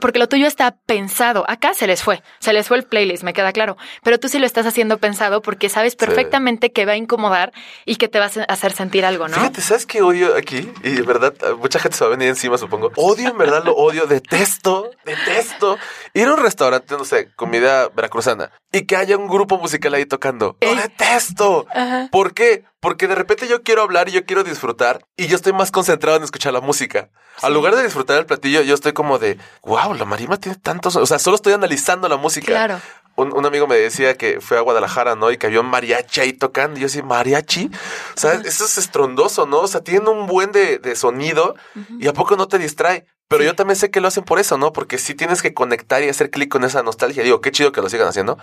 porque lo tuyo está pensado. Acá se les fue. Se les fue el playlist, me queda claro. Pero tú sí lo estás haciendo pensado porque sabes perfectamente que va a incomodar y que te va a hacer sentir algo, ¿no? Fíjate, ¿sabes qué odio aquí? Y de verdad, mucha gente se va a venir encima, supongo. Odio, en verdad, lo odio, detesto, detesto. Ir a un restaurante, no sé, comida veracruzana, y que haya un grupo musical ahí tocando. Lo detesto. Ajá. ¿Por qué? Porque de repente yo quiero hablar y yo quiero disfrutar y yo estoy más concentrado en escuchar la música. Al lugar de disfrutar el platillo, yo estoy como de, wow, la marima tiene tantos, o sea, solo estoy analizando la música. Claro. Un, un amigo me decía que fue a Guadalajara, ¿no? Y que había un mariachi ahí tocando. Y yo así, ¿mariachi? O sea, eso es estrondoso, ¿no? O sea, tiene un buen de, de sonido y a poco no te distrae. Pero yo también sé que lo hacen por eso, ¿no? Porque sí tienes que conectar y hacer clic con esa nostalgia. Digo, qué chido que lo sigan haciendo.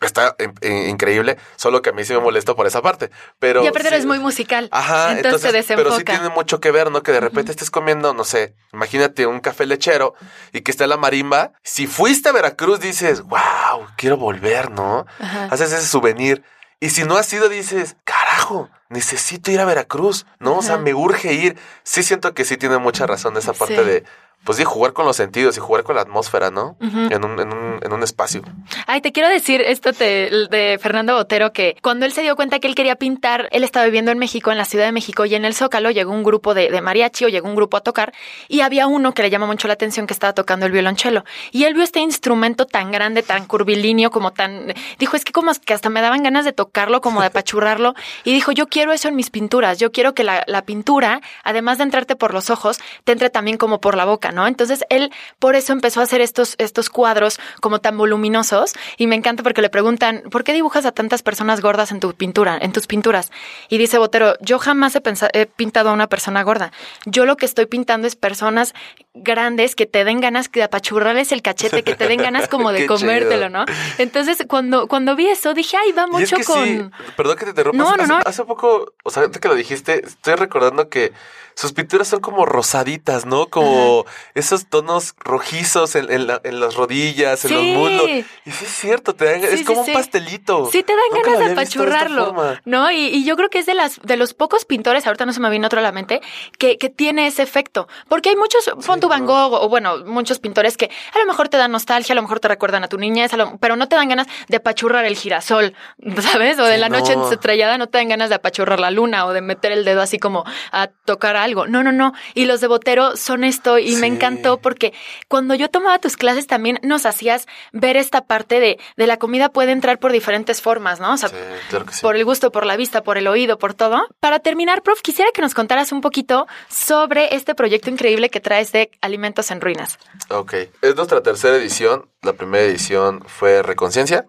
Está in- in- increíble, solo que a mí sí me molesta por esa parte. Pero y aparte sí- eres muy musical. Ajá, entonces, entonces, te pero sí tiene mucho que ver, ¿no? Que de repente estés comiendo, no sé, imagínate un café lechero y que esté la marimba. Si fuiste a Veracruz, dices, wow, quiero volver, ¿no? Ajá. Haces ese souvenir. Y si no has ido, dices, carajo, necesito ir a Veracruz, ¿no? O sea, me urge ir. Sí siento que sí tiene mucha razón esa parte Sí. de, pues de jugar con los sentidos y jugar con la atmósfera, ¿no? En, un, en, un, en un espacio. Ay, te quiero decir esto te- de Fernando Botero, que cuando él se dio cuenta que él quería pintar, él estaba viviendo en México, en la Ciudad de México, y en el Zócalo llegó un grupo de, de mariachi o llegó un grupo a tocar, y había uno que le llamó mucho la atención que estaba tocando el violonchelo. Y él vio este instrumento tan grande, tan curvilíneo, como tan... Dijo, es que como que hasta me daban ganas de tocarlo, como de apachurrarlo, y dijo, yo quiero eso en mis pinturas, yo quiero que la, la pintura, además de entrarte por los ojos, te entre también como por la boca, ¿no? Entonces él por eso empezó a hacer estos, estos cuadros como tan voluminosos y me encanta porque le preguntan, ¿por qué dibujas a tantas personas gordas en tu pintura, en tus pinturas? Y dice Botero, yo jamás he, he pintado a una persona gorda. Yo lo que estoy pintando es personas grandes que te den ganas de apachurrarles el cachete, que te den ganas como de comértelo. ¿no? Entonces cuando, cuando vi eso dije, ay, va Y es mucho que con... sí, perdón que te interrumpa. No, no, no. hace- hace poco, o sea, ahorita que lo dijiste, estoy recordando que sus pinturas son como rosaditas, ¿no? Como esos tonos rojizos en, en la- en las rodillas, en los Sí. muslos. Y sí es cierto, te dan, Sí, es como un pastelito. Sí, te dan Nunca ganas de apachurrarlo. ¿no? Y, y yo creo que es de las de los pocos pintores, ahorita no se me viene otro a la mente, que, que tiene ese efecto. Porque hay muchos, pon tu Van Gogh, o bueno, muchos pintores que a lo mejor te dan nostalgia, a lo mejor te recuerdan a tu niñez, a lo- pero no te dan ganas de apachurrar el girasol, ¿sabes? O de la noche no. estrellada no te dan ganas de apachurrar la luna o de meter el dedo así como a tocar algo. No, no, no. Y los de Botero son esto y me encantó porque cuando yo tomaba tus clases también nos hacías ver esta parte de, de la comida puede entrar por diferentes formas, ¿no? O sea, Sí, claro que sí. por el gusto, por la vista, por el oído, por todo. Para terminar, prof, quisiera que nos contaras un poquito sobre este proyecto increíble que traes de Alimentos en Ruinas. Ok. Es nuestra tercera edición. La primera edición fue Reconciencia.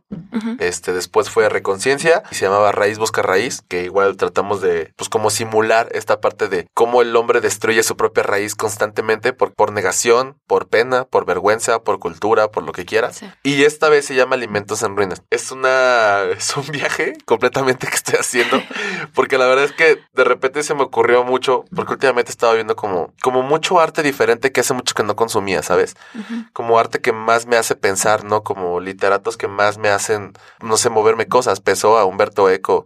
Este, después fue Reconciencia y se llamaba Raíz Busca Raíz, que igual tratamos de, pues, como simular esta parte de cómo el hombre destruye su propia raíz constantemente por, por negación, por pena, por vergüenza, por cultura, por lo que Sí. Y esta vez se llama Alimentos en Ruinas. Es una, es un viaje completamente que estoy haciendo, porque la verdad es que de repente se me ocurrió mucho, porque últimamente estaba viendo como, como mucho arte diferente que hace mucho que no consumía, ¿sabes? como arte que más me hace pensar, ¿no? Como literatos que más me hacen, no sé, moverme cosas. Pesó a Humberto Eco.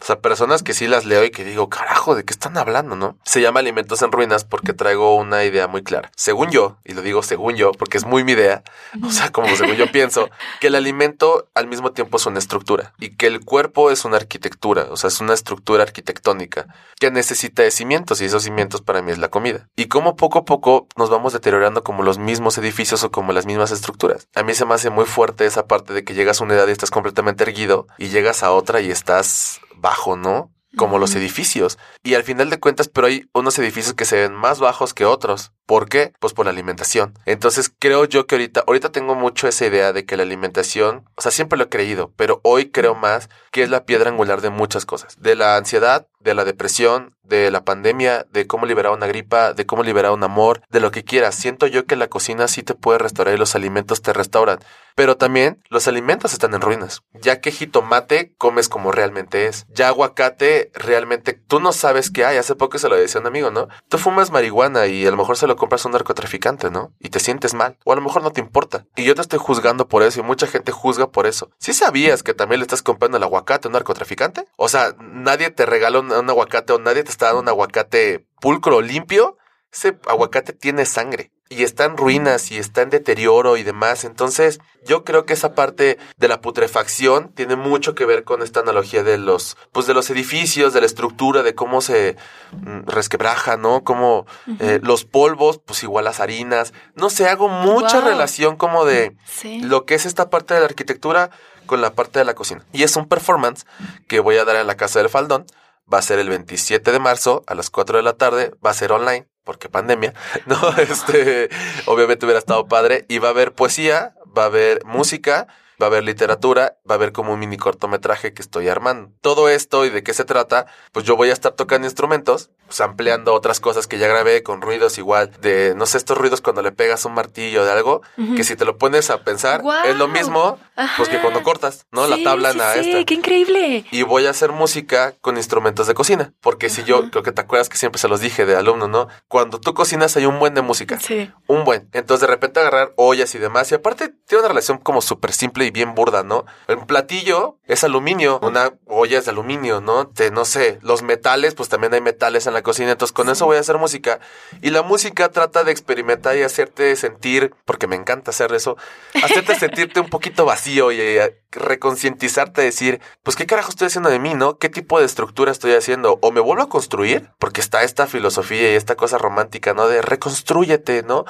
O sea, personas que sí las leo y que digo, carajo, ¿de qué están hablando, no? Se llama Alimentos en Ruinas porque traigo una idea muy clara. Según yo, y lo digo según yo, porque es muy mi idea, o sea, como según yo pienso, que el alimento al mismo tiempo es una estructura y que el cuerpo es una arquitectura, o sea, es una estructura arquitectónica que necesita de cimientos y esos cimientos para mí es la comida. Y como poco a poco nos vamos deteriorando como los mismos edificios o como las mismas estructuras. A mí se me hace muy fuerte esa parte de que llegas a una edad y estás completamente erguido y llegas a otra y estás bajo, ¿no? Como los edificios. Y al final de cuentas, pero hay unos edificios que se ven más bajos que otros. ¿Por qué? Pues por la alimentación. Entonces creo yo que ahorita, ahorita tengo mucho esa idea de que la alimentación, o sea, siempre lo he creído, pero hoy creo más que es la piedra angular de muchas cosas. De la ansiedad, de la depresión, de la pandemia, de cómo liberar una gripa, de cómo liberar un amor, de lo que quieras. Siento yo que la cocina sí te puede restaurar y los alimentos te restauran. Pero también los alimentos están en ruinas. Ya que jitomate comes como realmente es. Ya aguacate realmente tú no sabes qué hay. Hace poco se lo decía un amigo, ¿no? Tú fumas marihuana y a lo mejor se lo compras a un narcotraficante, ¿no? Y te sientes mal. O a lo mejor no te importa. Y yo te estoy juzgando por eso y mucha gente juzga por eso. ¿Sí sabías que también le estás comprando el aguacate a un narcotraficante? O sea, nadie te regala un, un aguacate o nadie te está dando un aguacate pulcro limpio. Ese aguacate tiene sangre y está en ruinas y está en deterioro y demás. Entonces, yo creo que esa parte de la putrefacción tiene mucho que ver con esta analogía de los, pues de los edificios, de la estructura, de cómo se mm, resquebraja, ¿no? Como eh, los polvos, pues igual las harinas. No sé, hago mucha Wow. relación como de Sí. lo que es esta parte de la arquitectura con la parte de la cocina. Y es un performance que voy a dar en la Casa del Faldón. Va a ser el 27 de marzo a las 4 de la tarde. Va a ser online porque pandemia. No, este, obviamente hubiera estado padre. Y va a haber poesía, va a haber música, va a haber literatura, va a haber como un mini cortometraje que estoy armando. Todo esto y de qué se trata, pues yo voy a estar tocando instrumentos, pues ampliando otras cosas que ya grabé con ruidos igual de, no sé, estos ruidos cuando le pegas un martillo de algo, que si te lo pones a pensar, es lo mismo, pues que cuando cortas, ¿no? la tabla sí, a sí, esta. qué increíble. Y voy a hacer música con instrumentos de cocina. Porque si yo, creo que te acuerdas que siempre se los dije de alumno, ¿no? Cuando tú cocinas hay un buen de música. Sí. Un buen. Entonces de repente agarrar ollas y demás. Y aparte tiene una relación como súper simple y bien burda, ¿no? El platillo es aluminio. Una olla es de aluminio, ¿no? Te, no sé. Los metales, pues también hay metales en la cocina. Entonces con eso voy a hacer música. Y la música trata de experimentar y hacerte sentir, porque me encanta hacer eso, hacerte sentirte un poquito vacío y eh, reconcientizarte, decir, pues qué carajo estoy haciendo de mí, ¿no? ¿Qué tipo de estructura estoy haciendo? ¿O me vuelvo a construir? Porque está esta filosofía y esta cosa romántica, ¿no? De reconstrúyete, ¿no?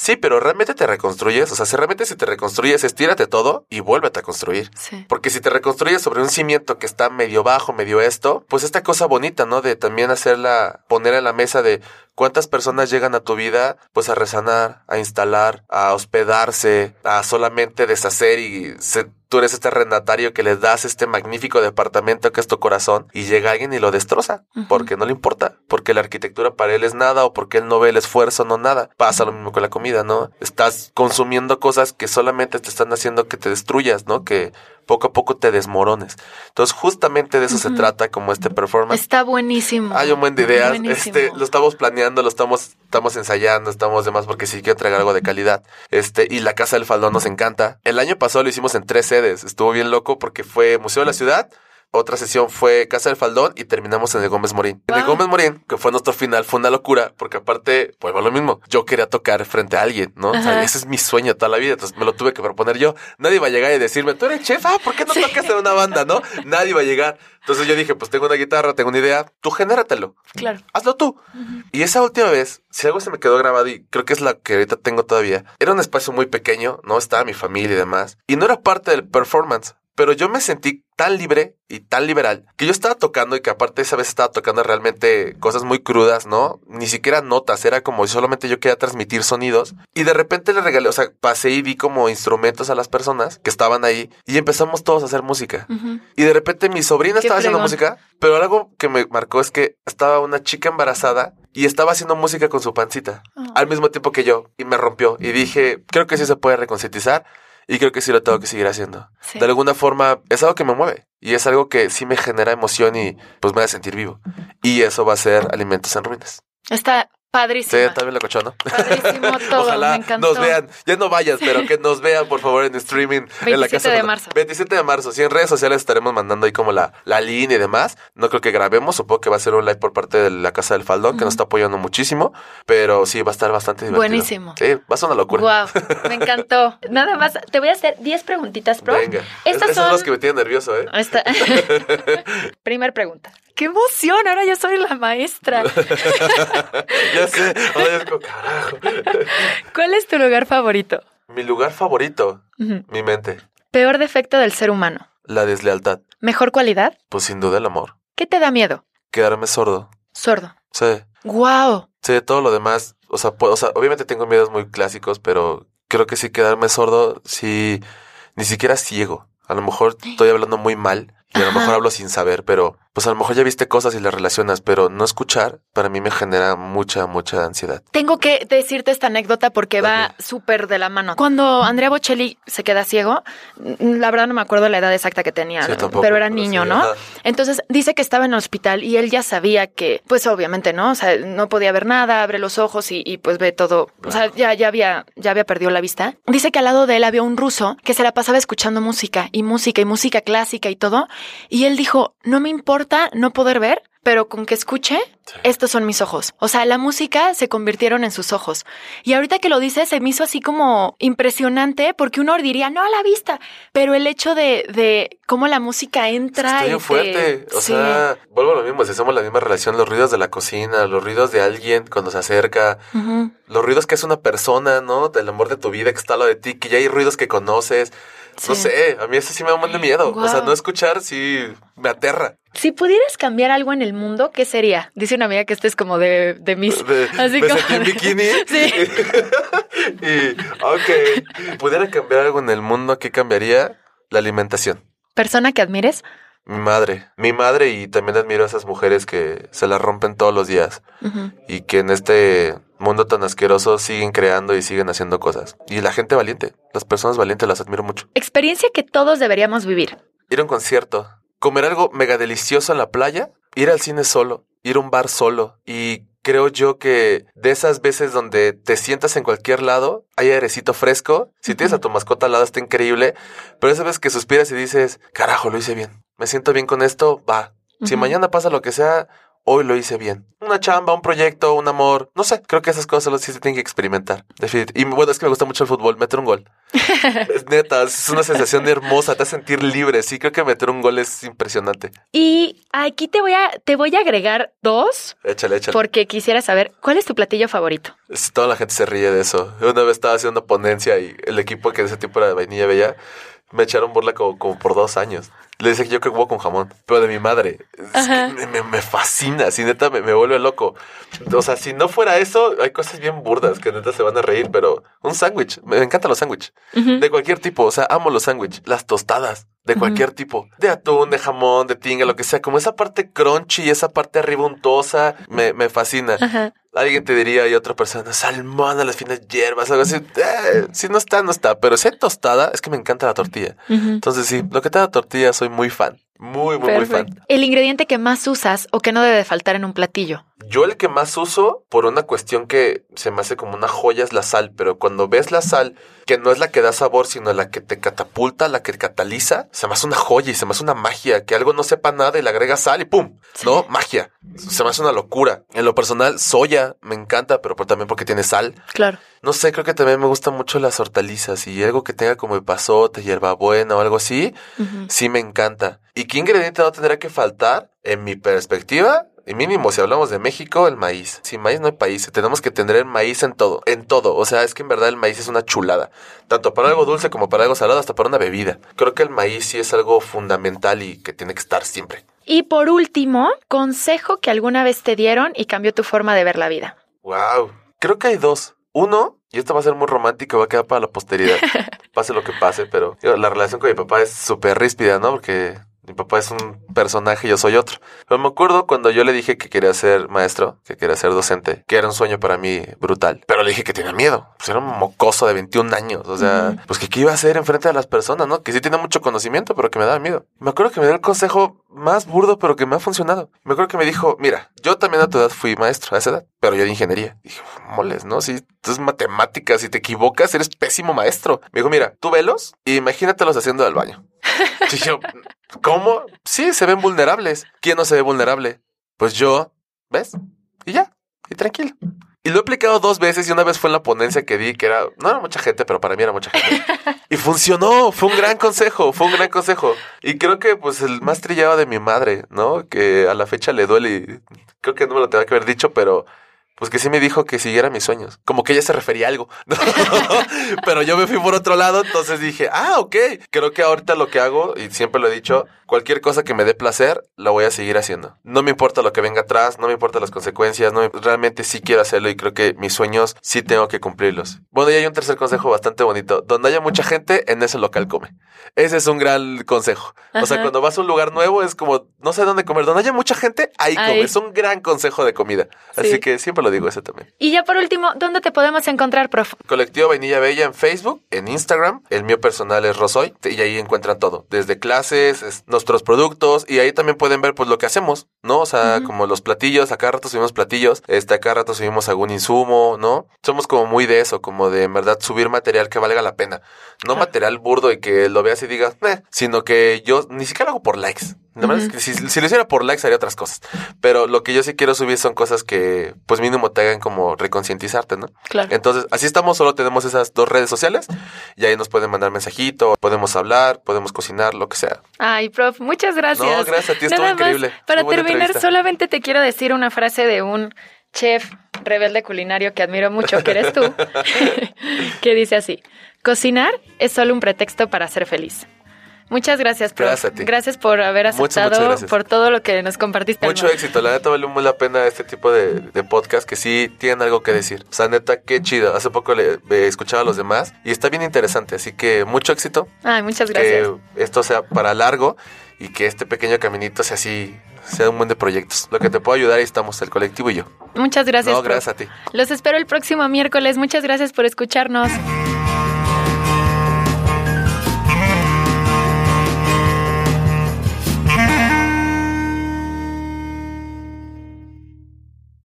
Sí, pero realmente te reconstruyes. O sea, si realmente si te reconstruyes, estírate todo y vuélvete a construir. Sí. Porque si te reconstruyes sobre un cimiento que está medio bajo, medio esto, pues esta cosa bonita, ¿no? De también hacerla, poner en la mesa de cuántas personas llegan a tu vida, pues a resanar, a instalar, a hospedarse, a solamente deshacer y se- tú eres este arrendatario que le das este magnífico departamento que es tu corazón y llega alguien y lo destroza porque no le importa, porque la arquitectura para él es nada o porque él no ve el esfuerzo, no nada. Pasa lo mismo con la comida, ¿no? Estás consumiendo cosas que solamente te están haciendo que te destruyas, ¿no? Que poco a poco te desmorones. Entonces, justamente de eso se Ujú. trata como este performance. Está buenísimo. Hay un buen de ideas, Buenísimo. este, lo estamos planeando, lo estamos, estamos ensayando, estamos demás porque sí quiero entregar algo de calidad. Este, y la Casa del Faldón nos encanta. El año pasado lo hicimos en tres sedes, estuvo bien loco porque fue Museo de la Ciudad, otra sesión fue Casa del Faldón y terminamos en el Gómez Morín. En el. Gómez Morín, que fue nuestro final, fue una locura porque aparte, pues lo mismo, yo quería tocar frente a alguien, ¿no? O sea, ese es mi sueño toda la vida, entonces me lo tuve que proponer yo. Nadie va a llegar y decirme, tú eres chef, ah, ¿por qué no tocas en una banda, no? Nadie va a llegar. Entonces yo dije, pues tengo una guitarra, tengo una idea, tú genératelo Claro. hazlo tú. Y esa última vez, si algo se me quedó grabado y creo que es la que ahorita tengo todavía, era un espacio muy pequeño, ¿no? Estaba mi familia y demás. Y no era parte del performance, pero yo me sentí tan libre y tan liberal que yo estaba tocando y que aparte esa vez estaba tocando realmente cosas muy crudas, ¿no? Ni siquiera notas, era como solamente yo quería transmitir sonidos. Y de repente le regalé, o sea, pasé y vi como instrumentos a las personas que estaban ahí y empezamos todos a hacer música. Y de repente mi sobrina estaba haciendo música, pero algo que me marcó es que estaba una chica embarazada y estaba haciendo música con su pancita Oh. al mismo tiempo que yo y me rompió y dije, creo que sí se puede reconcientizar y creo que sí lo tengo que seguir haciendo. Sí. De alguna forma es algo que me mueve y es algo que sí me genera emoción y pues me hace sentir vivo. Y eso va a ser Alimentos en Ruinas. Está Sí, padrísimo. está bien locochón, ¿no? Padrísimo todo. Ojalá me encantó. nos vean. Ya no vayas, pero que nos vean, por favor, en streaming. en la 27 casa de marzo. 27 de marzo. Sí, en redes sociales estaremos mandando ahí como la, la línea y demás. No creo que grabemos. Supongo que va a ser un live por parte de la Casa del Faldón, que nos está apoyando muchísimo. Pero sí, va a estar bastante divertido. Buenísimo. Sí, va a ser una locura. Wow, me encantó. Nada más, te voy a hacer 10 preguntitas, pro. Venga. Estas Es- son... los que me tienen nervioso, ¿eh? Esta- Primer pregunta. ¡Qué emoción! Ahora yo soy la maestra. ya sé. Ahora es como, carajo. ¿Cuál es tu lugar favorito? Mi lugar favorito, mi mente. Peor defecto del ser humano. La deslealtad. Mejor cualidad. Pues sin duda el amor. ¿Qué te da miedo? Quedarme sordo. Sordo. Sí. ¡Wow! Sí, todo lo demás, o sea, puedo- o sea, obviamente tengo miedos muy clásicos, pero creo que sí quedarme sordo, sí, ni siquiera ciego. A lo mejor estoy hablando muy mal Y a lo mejor hablo sin saber, pero pues a lo mejor ya viste cosas y las relacionas, pero no escuchar para mí me genera mucha, mucha ansiedad. Tengo que decirte esta anécdota porque va súper de la mano. Cuando Andrea Bocelli se queda ciego, la verdad no me acuerdo la edad exacta que tenía, Sí, ¿no? tampoco, pero era pero niño, sí, ¿no? ajá. Entonces dice que estaba en el hospital y él ya sabía que, pues obviamente, ¿no? O sea, no podía ver nada, abre los ojos y, y, pues ve todo. O sea, ya, ya había, ya había perdido la vista. Dice que al lado de él había un ruso que se la pasaba escuchando música y música y música clásica y todo. Y él dijo, no me importa no poder ver, pero con que escuche, estos son mis ojos. O sea, la música se convirtieron en sus ojos. Y ahorita que lo dice, se me hizo así como impresionante porque uno diría, no a la vista, pero el hecho de, de cómo la música entra Está y te- fuerte. O Sí. sea, vuelvo a lo mismo. Si hacemos la misma relación, los ruidos de la cocina, los ruidos de alguien cuando se acerca, los ruidos que es una persona, ¿no? Del amor de tu vida que está lado de ti, que ya hay ruidos que conoces. No sé, a mí eso sí me da un de miedo. O sea, no escuchar sí me aterra. Si pudieras cambiar algo en el mundo, ¿qué sería? Dice una amiga que este es como de, de mis... De, Así me como sentí en bikini. Sí. y, ok. ¿Pudiera cambiar algo en el mundo? ¿Qué cambiaría? La alimentación. ¿Persona que admires? Mi madre. Mi madre y también admiro a esas mujeres que se la rompen todos los días y que en este mundo tan asqueroso siguen creando y siguen haciendo cosas. Y la gente valiente, las personas valientes las admiro mucho. Experiencia que todos deberíamos vivir. Ir a un concierto, comer algo mega delicioso en la playa, ir al cine solo, ir a un bar solo y creo yo que de esas veces donde te sientas en cualquier lado, hay airecito fresco, si tienes a tu mascota al lado está increíble, pero esa vez que suspiras y dices, carajo, lo hice bien, me siento bien con esto, va. Si mañana pasa lo que sea, hoy lo hice bien. Una chamba, un proyecto, un amor, no sé, creo que esas cosas sí se tienen que experimentar. Definit- Y bueno, es que me gusta mucho el fútbol, meter un gol. es neta, es una sensación hermosa, te hace sentir libre. Sí, creo que meter un gol es impresionante. Y aquí te voy a, te voy a agregar dos Échale, échale. porque quisiera saber cuál es tu platillo favorito. Es- Toda la gente se ríe de eso. Una vez estaba haciendo una ponencia y el equipo que de ese tiempo era de vainilla bella me echaron burla como, como por dos años. Le dije que yo que huevo con jamón, pero de mi madre. Es Ajá. que me, me- fascina, así neta me, me vuelve loco. O sea, si no fuera eso, hay cosas bien burdas que neta se van a reír, pero un sándwich, me encantan los sándwiches. De cualquier tipo, o sea, amo los sándwiches, las tostadas, de cualquier tipo, de atún, de jamón, de tinga, lo que sea, como esa parte crunchy y esa parte arriba untosa, me, me fascina. Alguien te diría y otra persona, salmón a las finas hierbas, algo así. Eh, si no está, no está. Pero si hay tostada, es que me encanta la tortilla. Entonces sí, lo que te da tortilla soy muy fan. Muy, muy, muy fan. El ingrediente que más usas o que no debe de faltar en un platillo. Yo el que más uso, por una cuestión que se me hace como una joya, es la sal. Pero cuando ves la sal, que no es la que da sabor, sino la que te catapulta, la que cataliza, se me hace una joya y se me hace una magia. Que algo no sepa nada y le agrega sal y ¡pum! ¿No? Magia. Se me hace una locura. En lo personal, soya me encanta, pero también porque tiene sal. Claro. No sé, creo que también me gustan mucho las hortalizas y algo que tenga como epazote, hierbabuena o algo así, sí me encanta. ¿Y qué ingrediente no tendrá que faltar? En mi perspectiva, y mínimo si hablamos de México, el maíz. Sin maíz no hay país, tenemos que tener maíz en todo, en todo. O sea, es que en verdad el maíz es una chulada, tanto para algo dulce como para algo salado, hasta para una bebida. Creo que el maíz sí es algo fundamental y que tiene que estar siempre. Y por último, consejo que alguna vez te dieron y cambió tu forma de ver la vida. Wow. Creo que hay dos. Uno, y esto va a ser muy romántico, va a quedar para la posteridad. pase lo que pase, pero digo, la relación con mi papá es súper ríspida, ¿no? Porque mi papá es un personaje y yo soy otro. Pero me acuerdo cuando yo le dije que quería ser maestro, que quería ser docente, que era un sueño para mí brutal. Pero le dije que tenía miedo. Pues era un mocoso de 21 años. O sea, pues que qué iba a hacer enfrente de las personas, ¿no? Que sí tiene mucho conocimiento, pero que me daba miedo. Me acuerdo que me dio el consejo más burdo, pero que me ha funcionado. Me acuerdo que me dijo, mira, yo también a tu edad fui maestro, a esa edad, pero yo de ingeniería. Dije, moles, ¿no? Si tú es matemáticas, si te equivocas, eres pésimo maestro. Me dijo, mira, tú velos y imagínatelos haciendo del baño. Y yo, ¿cómo? Sí, se ven vulnerables. ¿Quién no se ve vulnerable? Pues yo, ¿ves? Y ya, y tranquilo. Y lo he aplicado dos veces y una vez fue en la ponencia que di, que era, no era mucha gente, pero para mí era mucha gente. Y funcionó, fue un gran consejo, fue un gran consejo. Y creo que pues el más trillado de mi madre, ¿no? Que a la fecha le duele y creo que no me lo tenía que haber dicho, pero Pues que sí me dijo que siguiera mis sueños. Como que ella se refería a algo. Pero yo me fui por otro lado, entonces dije, ah, ok. Creo que ahorita lo que hago, y siempre lo he dicho, cualquier cosa que me dé placer, la voy a seguir haciendo. No me importa lo que venga atrás, no me importa las consecuencias, no realmente sí quiero hacerlo y creo que mis sueños sí tengo que cumplirlos. Bueno, y hay un tercer consejo bastante bonito. Donde haya mucha gente, en ese local come. Ese es un gran consejo. O sea, cuando vas a un lugar nuevo es como, no sé dónde comer. Donde haya mucha gente, ahí come. Es un gran consejo de comida. Así que siempre lo digo ese también. Y ya por último, ¿dónde te podemos encontrar, prof? Colectivo Vainilla Bella en Facebook, en Instagram. El mío personal es Rosoy y ahí encuentran todo. Desde clases, nuestros productos y ahí también pueden ver pues lo que hacemos, ¿no? O sea, como los platillos, acá rato subimos platillos, este, acá rato subimos algún insumo, ¿no? Somos como muy de eso, como de en verdad subir material que valga la pena. No material burdo y que lo veas y digas, eh, sino que yo ni siquiera lo hago por likes. Si, si, lo hiciera por likes haría otras cosas. Pero lo que yo sí quiero subir son cosas que, pues mínimo te hagan como reconcientizarte, ¿no? Claro. Entonces, así estamos, solo tenemos esas dos redes sociales y ahí nos pueden mandar mensajito, podemos hablar, podemos cocinar, lo que sea. Ay, prof, muchas gracias. No, gracias a ti, estuvo increíble. para terminar, solamente te quiero decir una frase de un chef rebelde culinario que admiro mucho, que eres tú, que dice así, cocinar es solo un pretexto para ser feliz. Muchas gracias, prof. Gracias, a ti. gracias por haber aceptado, por todo lo que nos compartiste. Mucho éxito, la neta vale muy la pena este tipo de, podcast que sí tienen algo que decir. O sea, neta, qué chido. Hace poco le, escuchaba a los demás y está bien interesante, así que mucho éxito. Ay, muchas gracias. Que esto sea para largo y que este pequeño caminito sea así sea un buen de proyectos. Lo que te puedo ayudar, ahí estamos, el colectivo y yo. Muchas gracias. No, gracias a ti. Los espero el próximo miércoles. Muchas gracias por escucharnos.